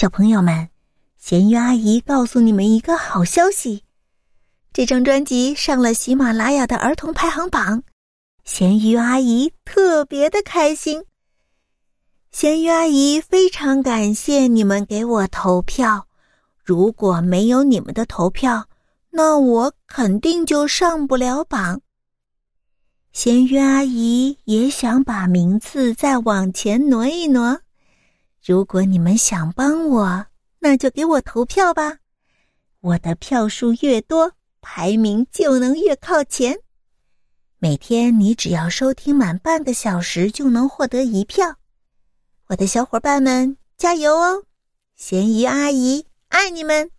小朋友们，咸鱼阿姨告诉你们一个好消息：这张专辑上了喜马拉雅的儿童排行榜，咸鱼阿姨特别的开心。咸鱼阿姨非常感谢你们给我投票，如果没有你们的投票，那我肯定就上不了榜。咸鱼阿姨也想把名次再往前挪一挪。如果你们想帮我，那就给我投票吧。我的票数越多，排名就能越靠前。每天你只要收听满半个小时，就能获得一票。我的小伙伴们，加油哦！咸鱼阿姨爱你们。